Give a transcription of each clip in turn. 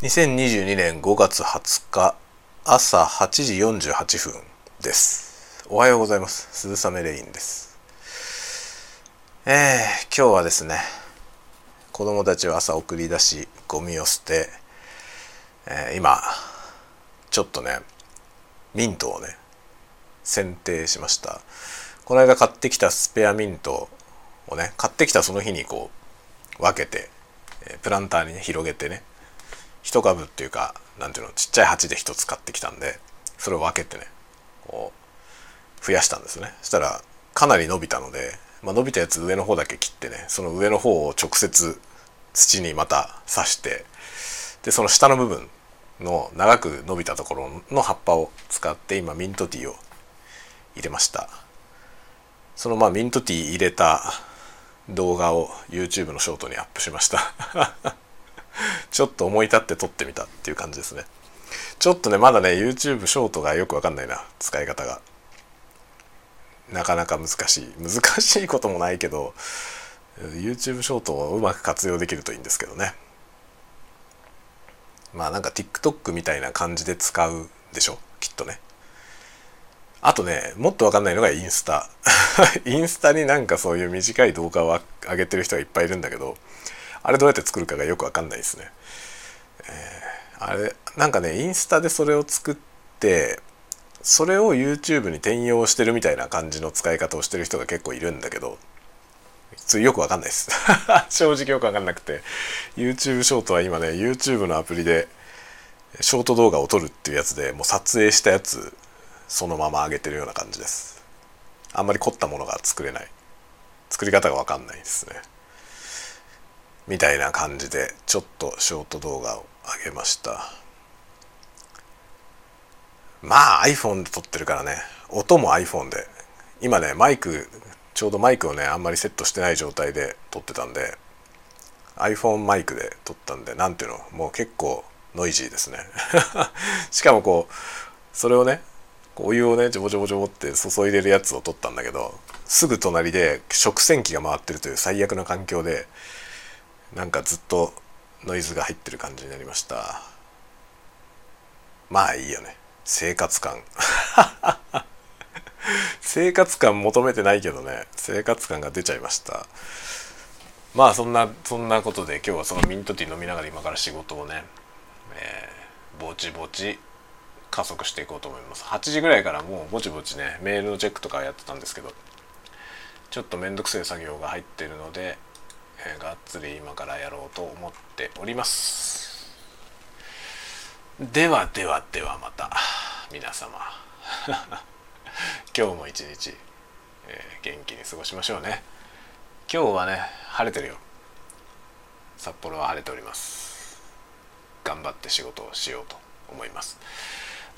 2022年5月20日朝8時48分です。おはようございます。鈴雨レインです。えー、今日はですね子供たちを朝送り出しゴミを捨て、えー、今ちょっとねミントをね剪定しました。この間買ってきたスペアミントをね買ってきたその日にこう分けてプランターにね広げてね1株っていうか何ていうのちっちゃい鉢で1つ買ってきたんでそれを分けてねこう増やしたんですね。そしたらかなり伸びたので、まあ、伸びたやつ上の方だけ切ってねその上の方を直接土にまた刺してでその下の部分の長く伸びたところの葉っぱを使って今ミントティーを入れました。そのまあミントティー入れた動画を YouTube のショートにアップしました。ちょっと思い立って撮ってみたっていう感じですね。ちょっとねまだね YouTube ショートがよくわかんないな使い方が。なかなか難しい。難しいこともないけど YouTube ショートをうまく活用できるといいんですけどね。まあなんか TikTok みたいな感じで使うでしょきっとね。あとねもっとわかんないのがインスタ。インスタになんかそういう短い動画を上げてる人がいっぱいいるんだけどあれどうやって作るかがよくわかんないですね、あれなんかねインスタでそれを作ってそれを YouTube に転用してるみたいな感じの使い方をしてる人が結構いるんだけどよくわかんないです。正直よくわかんなくて。YouTube ショートは今ね YouTube のアプリでショート動画を撮るっていうやつでもう撮影したやつそのまま上げてるような感じです。あんまり凝ったものが作れない。作り方がわかんないですね。みたいな感じでちょっとショート動画をげました。まあ iPhone で撮ってるからね。音も iPhone で。今ねマイクちょうどマイクをねあんまりセットしてない状態で撮ってたんで iPhone マイクで撮ったんで何ていうの？もう結構ノイジーですね。しかもこうそれをねお湯をねジョボジョボジョボって注いでるやつを撮ったんだけどすぐ隣で食洗機が回ってるという最悪な環境でなんかずっとノイズが入ってる感じになりました。まあいいよね。生活感。生活感求めてないけどね。生活感が出ちゃいました。まあそんなそんなことで今日はそのミントティー飲みながら今から仕事をね、えー、ぼちぼち加速していこうと思います。8時ぐらいからもうぼちぼちねメールのチェックとかやってたんですけどちょっと面倒くせえ作業が入ってるのでえー、がっつり今からやろうと思っております。ではではではまた皆様。今日も一日、えー、元気に過ごしましょうね。今日はね晴れてるよ。札幌は晴れております。頑張って仕事をしようと思います。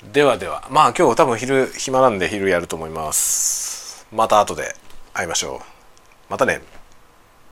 ではでは。まあ今日多分昼暇なんで昼やると思います。また後で会いましょう。またね。